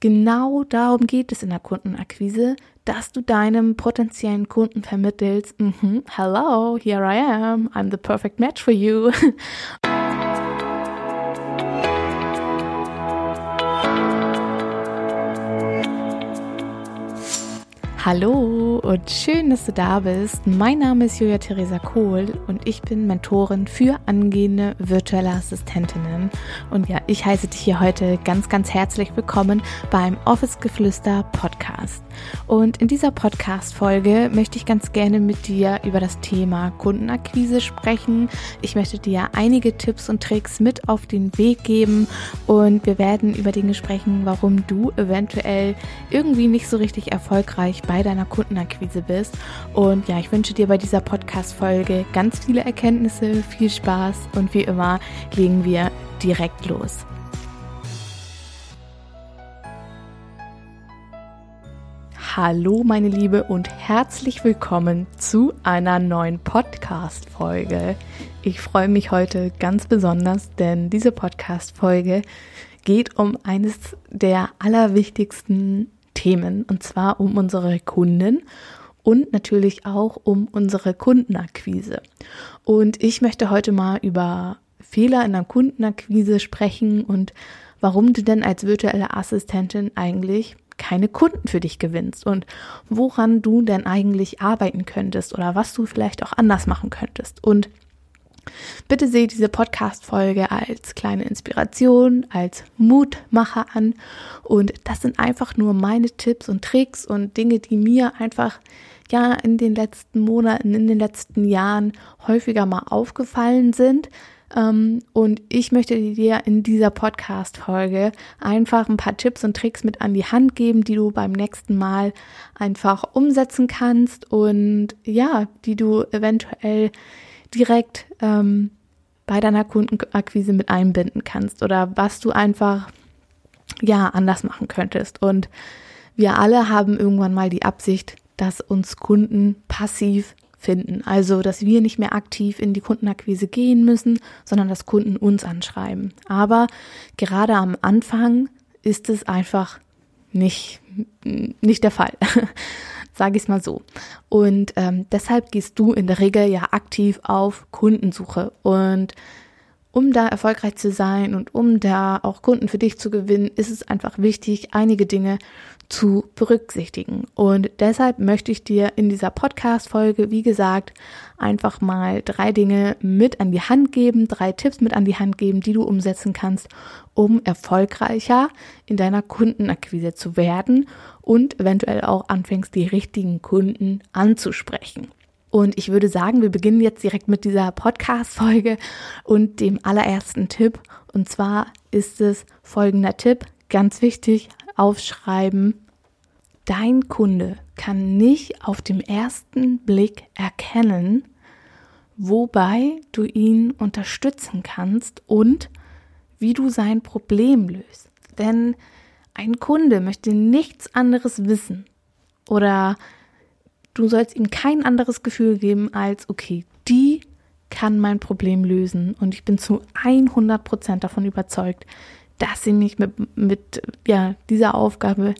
genau darum geht es in der Kundenakquise, dass du deinem potenziellen Kunden vermittelst, mm -hmm, hello, here I am, I'm the perfect match for you. Hallo und schön, dass du da bist. Mein Name ist Julia Theresa Kohl und ich bin Mentorin für angehende virtuelle Assistentinnen. Und ja, ich heiße dich hier heute ganz, ganz herzlich willkommen beim Office Geflüster Podcast. Und in dieser Podcast-Folge möchte ich ganz gerne mit dir über das Thema Kundenakquise sprechen. Ich möchte dir einige Tipps und Tricks mit auf den Weg geben und wir werden über Dinge sprechen, warum du eventuell irgendwie nicht so richtig erfolgreich bei deiner Kundenakquise bist. Und ja, ich wünsche dir bei dieser Podcast-Folge ganz viele Erkenntnisse, viel Spaß und wie immer legen wir direkt los. Hallo meine Liebe und herzlich willkommen zu einer neuen Podcast-Folge. Ich freue mich heute ganz besonders, denn diese Podcast-Folge geht um eines der allerwichtigsten Themen und zwar um unsere Kunden und natürlich auch um unsere Kundenakquise. Und ich möchte heute mal über Fehler in der Kundenakquise sprechen und warum du denn als virtuelle Assistentin eigentlich keine Kunden für dich gewinnst und woran du denn eigentlich arbeiten könntest oder was du vielleicht auch anders machen könntest. Und Bitte seht diese Podcast-Folge als kleine Inspiration, als Mutmacher an. Und das sind einfach nur meine Tipps und Tricks und Dinge, die mir einfach ja in den letzten Monaten, in den letzten Jahren häufiger mal aufgefallen sind. Ähm, und ich möchte dir in dieser Podcast-Folge einfach ein paar Tipps und Tricks mit an die Hand geben, die du beim nächsten Mal einfach umsetzen kannst und ja, die du eventuell direkt ähm, bei deiner Kundenakquise mit einbinden kannst oder was du einfach ja anders machen könntest. Und wir alle haben irgendwann mal die Absicht, dass uns Kunden passiv finden. Also, dass wir nicht mehr aktiv in die Kundenakquise gehen müssen, sondern dass Kunden uns anschreiben. Aber gerade am Anfang ist es einfach nicht, nicht der Fall sage ich es mal so. Und ähm, deshalb gehst du in der Regel ja aktiv auf Kundensuche. Und um da erfolgreich zu sein und um da auch Kunden für dich zu gewinnen, ist es einfach wichtig, einige Dinge zu berücksichtigen. Und deshalb möchte ich dir in dieser Podcast-Folge, wie gesagt, einfach mal drei Dinge mit an die Hand geben, drei Tipps mit an die Hand geben, die du umsetzen kannst, um erfolgreicher in deiner Kundenakquise zu werden und eventuell auch anfängst, die richtigen Kunden anzusprechen. Und ich würde sagen, wir beginnen jetzt direkt mit dieser Podcast-Folge und dem allerersten Tipp. Und zwar ist es folgender Tipp, ganz wichtig, aufschreiben. Dein Kunde kann nicht auf dem ersten Blick erkennen, wobei du ihn unterstützen kannst und wie du sein Problem löst. Denn ein Kunde möchte nichts anderes wissen oder du sollst ihm kein anderes Gefühl geben als, okay, die kann mein Problem lösen und ich bin zu 100 Prozent davon überzeugt, dass sie mich mit, mit ja, dieser Aufgabe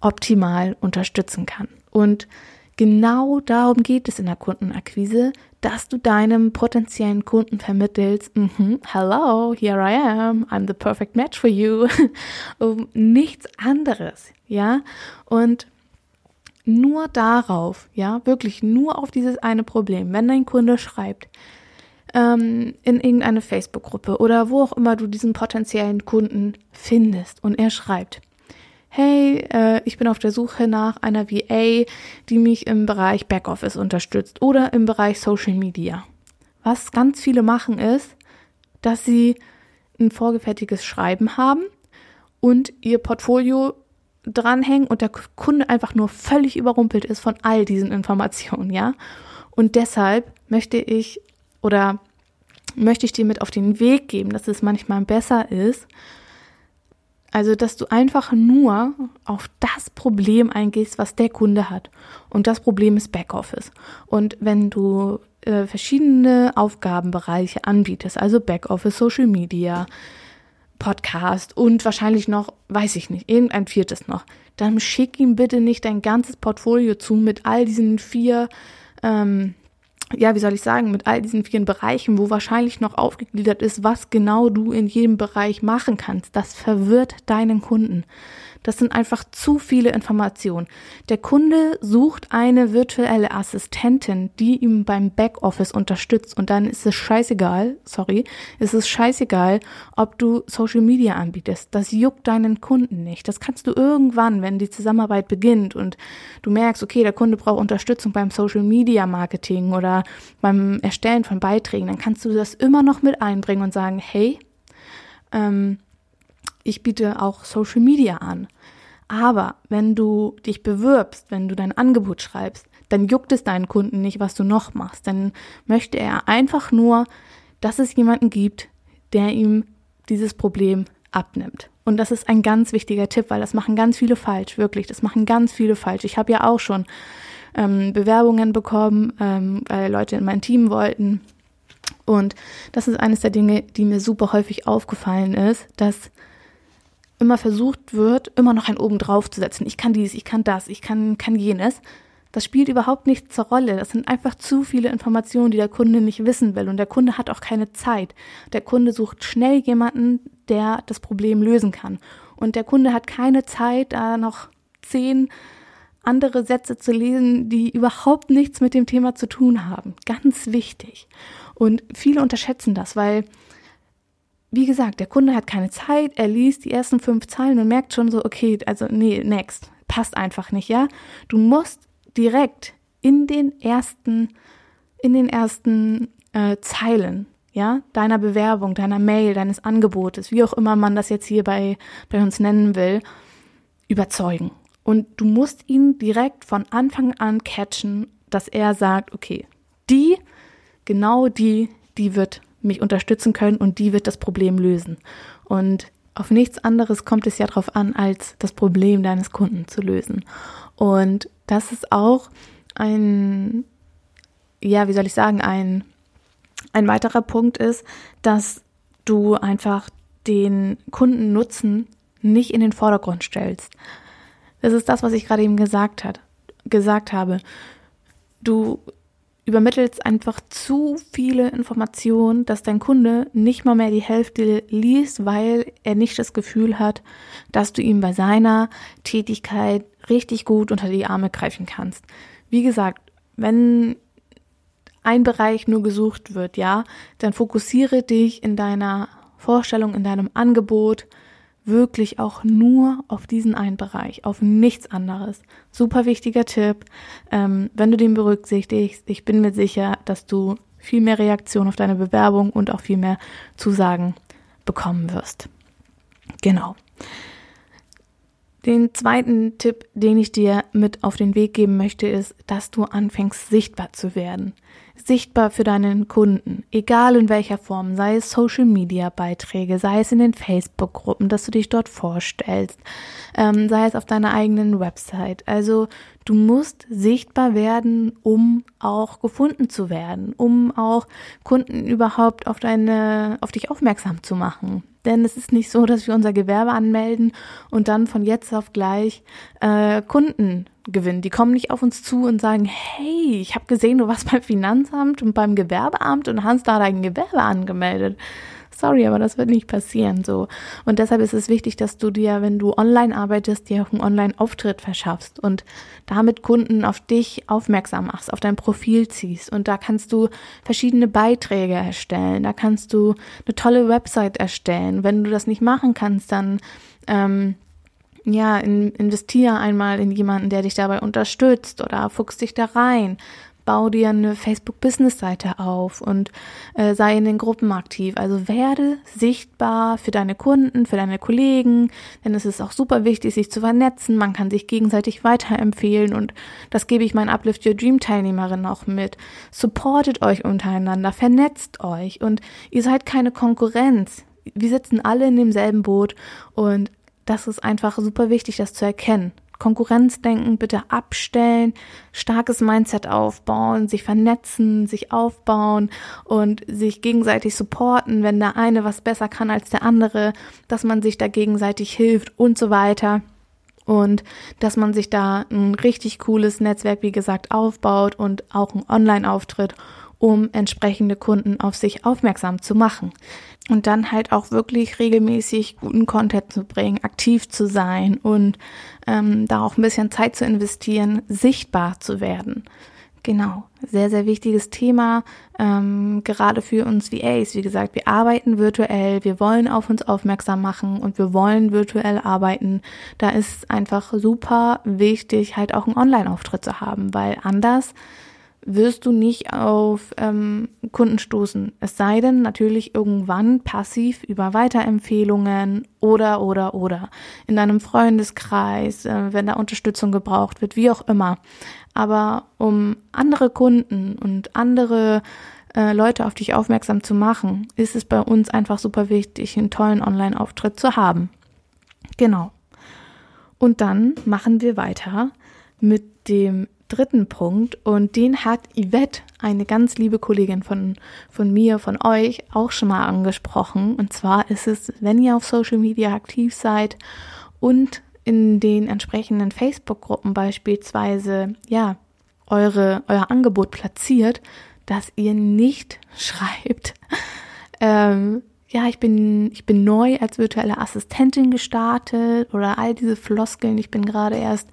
optimal unterstützen kann. Und genau darum geht es in der Kundenakquise, dass du deinem potenziellen Kunden vermittelst, mm -hmm, hello, here I am, I'm the perfect match for you, um nichts anderes, ja, und nur darauf, ja, wirklich nur auf dieses eine Problem, wenn dein Kunde schreibt, ähm, in irgendeine Facebook-Gruppe oder wo auch immer du diesen potenziellen Kunden findest und er schreibt, hey, äh, ich bin auf der Suche nach einer VA, die mich im Bereich Backoffice unterstützt oder im Bereich Social Media. Was ganz viele machen ist, dass sie ein vorgefertigtes Schreiben haben und ihr Portfolio dranhängen und der Kunde einfach nur völlig überrumpelt ist von all diesen Informationen, ja. Und deshalb möchte ich oder möchte ich dir mit auf den Weg geben, dass es manchmal besser ist, also, dass du einfach nur auf das Problem eingehst, was der Kunde hat. Und das Problem ist Backoffice. Und wenn du äh, verschiedene Aufgabenbereiche anbietest, also Backoffice, Social Media, Podcast und wahrscheinlich noch, weiß ich nicht, irgendein viertes noch. Dann schick ihm bitte nicht dein ganzes Portfolio zu mit all diesen vier, ähm, ja, wie soll ich sagen, mit all diesen vielen Bereichen, wo wahrscheinlich noch aufgegliedert ist, was genau du in jedem Bereich machen kannst. Das verwirrt deinen Kunden. Das sind einfach zu viele Informationen. Der Kunde sucht eine virtuelle Assistentin, die ihm beim Backoffice unterstützt und dann ist es scheißegal, sorry, ist es scheißegal, ob du Social Media anbietest. Das juckt deinen Kunden nicht. Das kannst du irgendwann, wenn die Zusammenarbeit beginnt und du merkst, okay, der Kunde braucht Unterstützung beim Social Media Marketing oder beim Erstellen von Beiträgen, dann kannst du das immer noch mit einbringen und sagen, hey, ähm, ich biete auch Social Media an. Aber wenn du dich bewirbst, wenn du dein Angebot schreibst, dann juckt es deinen Kunden nicht, was du noch machst. Dann möchte er einfach nur, dass es jemanden gibt, der ihm dieses Problem abnimmt. Und das ist ein ganz wichtiger Tipp, weil das machen ganz viele falsch, wirklich. Das machen ganz viele falsch. Ich habe ja auch schon ähm, Bewerbungen bekommen, ähm, weil Leute in mein Team wollten. Und das ist eines der Dinge, die mir super häufig aufgefallen ist, dass immer versucht wird, immer noch ein oben drauf zu setzen. Ich kann dies, ich kann das, ich kann, kann jenes. Das spielt überhaupt nicht zur Rolle. Das sind einfach zu viele Informationen, die der Kunde nicht wissen will. Und der Kunde hat auch keine Zeit. Der Kunde sucht schnell jemanden, der das Problem lösen kann. Und der Kunde hat keine Zeit, da noch zehn andere Sätze zu lesen, die überhaupt nichts mit dem Thema zu tun haben. Ganz wichtig. Und viele unterschätzen das, weil wie gesagt, der Kunde hat keine Zeit, er liest die ersten fünf Zeilen und merkt schon so, okay, also nee, next, passt einfach nicht, ja. Du musst direkt in den ersten, in den ersten äh, Zeilen, ja, deiner Bewerbung, deiner Mail, deines Angebotes, wie auch immer man das jetzt hier bei, bei uns nennen will, überzeugen. Und du musst ihn direkt von Anfang an catchen, dass er sagt, okay, die, genau die, die wird mich unterstützen können und die wird das Problem lösen. Und auf nichts anderes kommt es ja darauf an, als das Problem deines Kunden zu lösen. Und das ist auch ein, ja, wie soll ich sagen, ein, ein weiterer Punkt ist, dass du einfach den Kundennutzen nicht in den Vordergrund stellst. Das ist das, was ich gerade eben gesagt hat, gesagt habe. Du übermittelst einfach zu viele Informationen, dass dein Kunde nicht mal mehr die Hälfte liest, weil er nicht das Gefühl hat, dass du ihm bei seiner Tätigkeit richtig gut unter die Arme greifen kannst. Wie gesagt, wenn ein Bereich nur gesucht wird, ja, dann fokussiere dich in deiner Vorstellung, in deinem Angebot, wirklich auch nur auf diesen einen Bereich, auf nichts anderes. Super wichtiger Tipp. Ähm, wenn du den berücksichtigst, ich bin mir sicher, dass du viel mehr Reaktion auf deine Bewerbung und auch viel mehr Zusagen bekommen wirst. Genau. Den zweiten Tipp, den ich dir mit auf den Weg geben möchte, ist, dass du anfängst sichtbar zu werden sichtbar für deinen Kunden, egal in welcher Form, sei es Social Media Beiträge, sei es in den Facebook Gruppen, dass du dich dort vorstellst, ähm, sei es auf deiner eigenen Website. Also du musst sichtbar werden, um auch gefunden zu werden, um auch Kunden überhaupt auf deine, auf dich aufmerksam zu machen. Denn es ist nicht so, dass wir unser Gewerbe anmelden und dann von jetzt auf gleich äh, Kunden gewinnen. Die kommen nicht auf uns zu und sagen, hey, ich habe gesehen, du warst beim Finanzamt und beim Gewerbeamt und hast da dein Gewerbe angemeldet. Sorry, aber das wird nicht passieren so. Und deshalb ist es wichtig, dass du dir, wenn du online arbeitest, dir auch einen Online-Auftritt verschaffst und damit Kunden auf dich aufmerksam machst, auf dein Profil ziehst. Und da kannst du verschiedene Beiträge erstellen, da kannst du eine tolle Website erstellen. Wenn du das nicht machen kannst, dann ähm, ja, in, investier einmal in jemanden, der dich dabei unterstützt oder fuchst dich da rein. Bau dir eine Facebook-Business-Seite auf und äh, sei in den Gruppen aktiv. Also werde sichtbar für deine Kunden, für deine Kollegen, denn es ist auch super wichtig, sich zu vernetzen. Man kann sich gegenseitig weiterempfehlen und das gebe ich meinen Uplift Your Dream Teilnehmerinnen auch mit. Supportet euch untereinander, vernetzt euch und ihr seid keine Konkurrenz. Wir sitzen alle in demselben Boot und das ist einfach super wichtig, das zu erkennen. Konkurrenzdenken bitte abstellen, starkes Mindset aufbauen, sich vernetzen, sich aufbauen und sich gegenseitig supporten, wenn der eine was besser kann als der andere, dass man sich da gegenseitig hilft und so weiter. Und dass man sich da ein richtig cooles Netzwerk, wie gesagt, aufbaut und auch einen Online-Auftritt, um entsprechende Kunden auf sich aufmerksam zu machen. Und dann halt auch wirklich regelmäßig guten Content zu bringen, aktiv zu sein und ähm, da auch ein bisschen Zeit zu investieren, sichtbar zu werden. Genau, sehr, sehr wichtiges Thema, ähm, gerade für uns VAs. Wie gesagt, wir arbeiten virtuell, wir wollen auf uns aufmerksam machen und wir wollen virtuell arbeiten. Da ist einfach super wichtig, halt auch einen Online-Auftritt zu haben, weil anders wirst du nicht auf ähm, Kunden stoßen. Es sei denn natürlich irgendwann passiv über Weiterempfehlungen oder oder oder in deinem Freundeskreis, äh, wenn da Unterstützung gebraucht wird, wie auch immer. Aber um andere Kunden und andere äh, Leute auf dich aufmerksam zu machen, ist es bei uns einfach super wichtig, einen tollen Online-Auftritt zu haben. Genau. Und dann machen wir weiter mit dem dritten Punkt. Und den hat Yvette, eine ganz liebe Kollegin von, von mir, von euch, auch schon mal angesprochen. Und zwar ist es, wenn ihr auf Social Media aktiv seid und in den entsprechenden Facebook-Gruppen beispielsweise, ja, eure, euer Angebot platziert, dass ihr nicht schreibt, ähm, ja, ich bin, ich bin neu als virtuelle Assistentin gestartet oder all diese Floskeln, ich bin gerade erst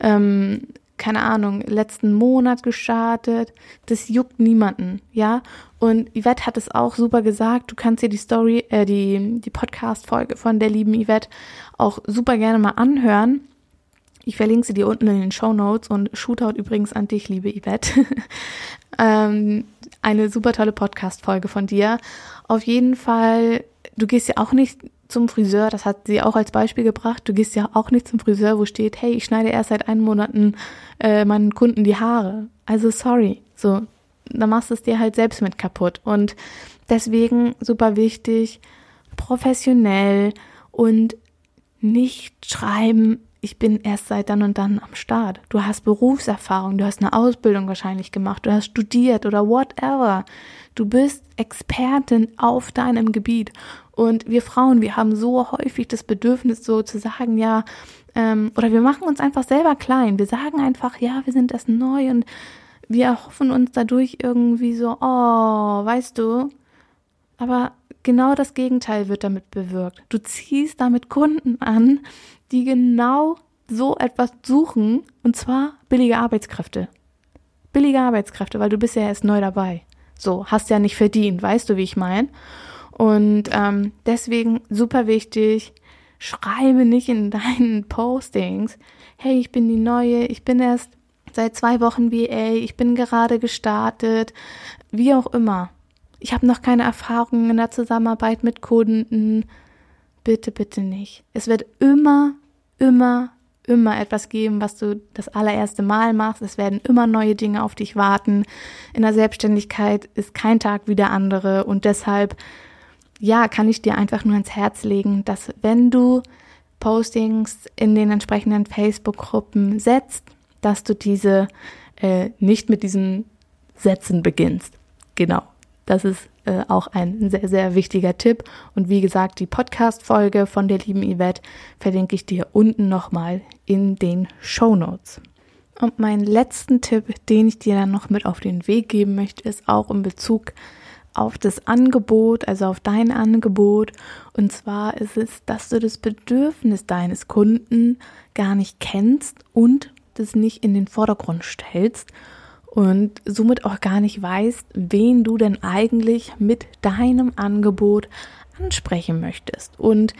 ähm, keine Ahnung, letzten Monat gestartet. Das juckt niemanden, ja. Und Yvette hat es auch super gesagt. Du kannst dir die Story, äh, die, die Podcast-Folge von der lieben Yvette auch super gerne mal anhören. Ich verlinke sie dir unten in den Show Notes und Shootout übrigens an dich, liebe Yvette. ähm, eine super tolle Podcast-Folge von dir. Auf jeden Fall, du gehst ja auch nicht zum Friseur, das hat sie auch als Beispiel gebracht. Du gehst ja auch nicht zum Friseur, wo steht, hey, ich schneide erst seit einem Monaten äh, meinen Kunden die Haare. Also sorry, so, da machst du es dir halt selbst mit kaputt. Und deswegen super wichtig, professionell und nicht schreiben, ich bin erst seit dann und dann am Start. Du hast Berufserfahrung, du hast eine Ausbildung wahrscheinlich gemacht, du hast studiert oder whatever. Du bist Expertin auf deinem Gebiet. Und wir Frauen, wir haben so häufig das Bedürfnis, so zu sagen, ja, ähm, oder wir machen uns einfach selber klein. Wir sagen einfach, ja, wir sind das neu und wir erhoffen uns dadurch irgendwie so, oh, weißt du. Aber genau das Gegenteil wird damit bewirkt. Du ziehst damit Kunden an, die genau so etwas suchen, und zwar billige Arbeitskräfte. Billige Arbeitskräfte, weil du bist ja erst neu dabei. So, hast ja nicht verdient, weißt du, wie ich meine? Und ähm, deswegen super wichtig, schreibe nicht in deinen Postings, hey, ich bin die neue, ich bin erst seit zwei Wochen VA, ich bin gerade gestartet, wie auch immer. Ich habe noch keine Erfahrung in der Zusammenarbeit mit Kunden. Bitte, bitte nicht. Es wird immer, immer, immer etwas geben, was du das allererste Mal machst. Es werden immer neue Dinge auf dich warten. In der Selbstständigkeit ist kein Tag wie der andere und deshalb, ja, kann ich dir einfach nur ans Herz legen, dass wenn du Postings in den entsprechenden Facebook-Gruppen setzt, dass du diese äh, nicht mit diesen Sätzen beginnst. Genau. Das ist äh, auch ein sehr, sehr wichtiger Tipp. Und wie gesagt, die Podcast-Folge von der lieben Yvette verlinke ich dir unten nochmal in den Show Notes. Und meinen letzten Tipp, den ich dir dann noch mit auf den Weg geben möchte, ist auch in Bezug auf das Angebot, also auf dein Angebot. Und zwar ist es, dass du das Bedürfnis deines Kunden gar nicht kennst und das nicht in den Vordergrund stellst und somit auch gar nicht weißt, wen du denn eigentlich mit deinem Angebot ansprechen möchtest. Und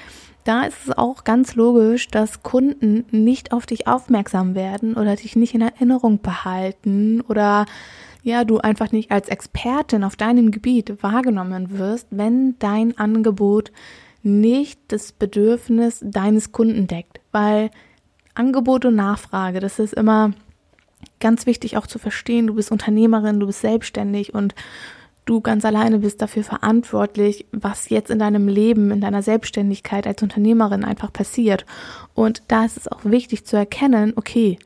da ist es auch ganz logisch, dass Kunden nicht auf dich aufmerksam werden oder dich nicht in Erinnerung behalten oder ja, du einfach nicht als Expertin auf deinem Gebiet wahrgenommen wirst, wenn dein Angebot nicht das Bedürfnis deines Kunden deckt. Weil Angebot und Nachfrage, das ist immer ganz wichtig auch zu verstehen, du bist Unternehmerin, du bist selbstständig und du ganz alleine bist dafür verantwortlich, was jetzt in deinem Leben, in deiner Selbstständigkeit als Unternehmerin einfach passiert. Und da ist es auch wichtig zu erkennen, okay,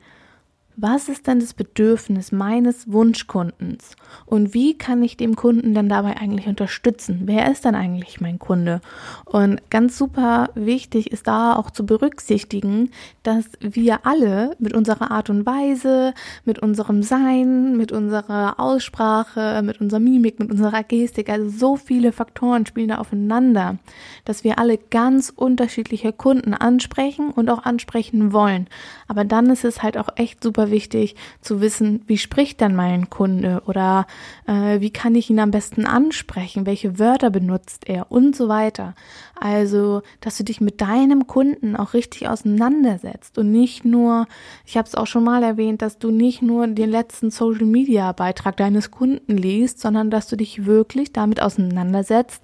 was ist denn das Bedürfnis meines Wunschkundens und wie kann ich dem Kunden denn dabei eigentlich unterstützen? Wer ist denn eigentlich mein Kunde? Und ganz super wichtig ist da auch zu berücksichtigen, dass wir alle mit unserer Art und Weise, mit unserem Sein, mit unserer Aussprache, mit unserer Mimik, mit unserer Gestik, also so viele Faktoren spielen da aufeinander, dass wir alle ganz unterschiedliche Kunden ansprechen und auch ansprechen wollen. Aber dann ist es halt auch echt super wichtig zu wissen, wie spricht denn mein Kunde oder äh, wie kann ich ihn am besten ansprechen, welche Wörter benutzt er und so weiter. Also, dass du dich mit deinem Kunden auch richtig auseinandersetzt und nicht nur, ich habe es auch schon mal erwähnt, dass du nicht nur den letzten Social Media Beitrag deines Kunden liest, sondern dass du dich wirklich damit auseinandersetzt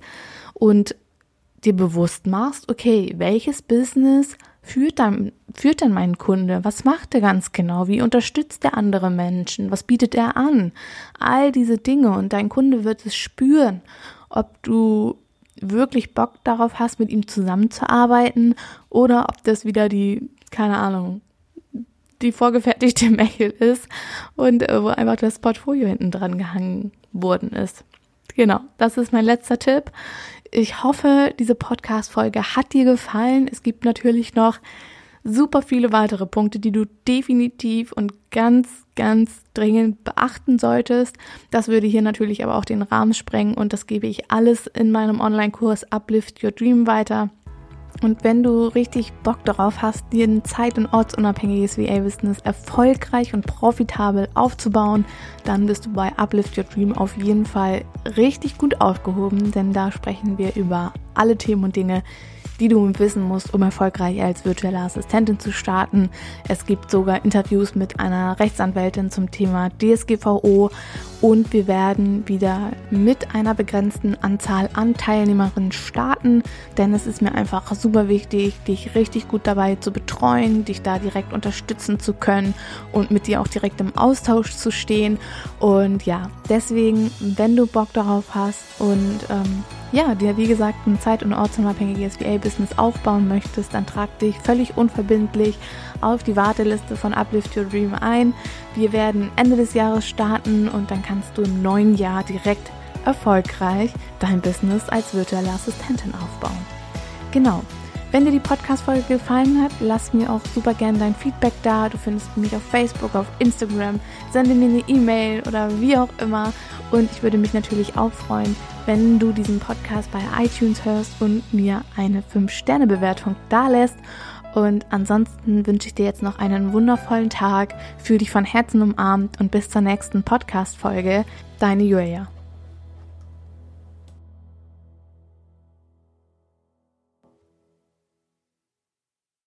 und dir bewusst machst, okay, welches Business führt dann, führt dann mein Kunde? Was macht er ganz genau? Wie unterstützt er andere Menschen? Was bietet er an? All diese Dinge und dein Kunde wird es spüren, ob du wirklich Bock darauf hast, mit ihm zusammenzuarbeiten oder ob das wieder die, keine Ahnung, die vorgefertigte Mail ist und äh, wo einfach das Portfolio hinten dran gehangen worden ist. Genau, das ist mein letzter Tipp. Ich hoffe, diese Podcast-Folge hat dir gefallen. Es gibt natürlich noch super viele weitere Punkte, die du definitiv und ganz, ganz dringend beachten solltest. Das würde hier natürlich aber auch den Rahmen sprengen und das gebe ich alles in meinem Online-Kurs Uplift Your Dream weiter. Und wenn du richtig Bock darauf hast, dir ein zeit- und ortsunabhängiges VA-Business erfolgreich und profitabel aufzubauen, dann bist du bei Uplift Your Dream auf jeden Fall richtig gut aufgehoben, denn da sprechen wir über alle Themen und Dinge, die du wissen musst, um erfolgreich als virtuelle Assistentin zu starten. Es gibt sogar Interviews mit einer Rechtsanwältin zum Thema DSGVO und wir werden wieder mit einer begrenzten Anzahl an Teilnehmerinnen starten, denn es ist mir einfach super wichtig, dich richtig gut dabei zu betreuen, dich da direkt unterstützen zu können und mit dir auch direkt im Austausch zu stehen. Und ja, deswegen, wenn du Bock darauf hast und ähm, ja, dir wie gesagt ein zeit- und ortsunabhängiges VA-Business aufbauen möchtest, dann trag dich völlig unverbindlich auf die Warteliste von Uplift Your Dream ein. Wir werden Ende des Jahres starten und dann kannst du im neuen Jahr direkt erfolgreich dein Business als virtuelle Assistentin aufbauen. Genau. Wenn dir die Podcast-Folge gefallen hat, lass mir auch super gerne dein Feedback da. Du findest mich auf Facebook, auf Instagram, sende mir eine E-Mail oder wie auch immer. Und ich würde mich natürlich auch freuen, wenn du diesen Podcast bei iTunes hörst und mir eine 5-Sterne-Bewertung da lässt. Und ansonsten wünsche ich dir jetzt noch einen wundervollen Tag, fühl dich von Herzen umarmt und bis zur nächsten Podcast-Folge. Deine Julia.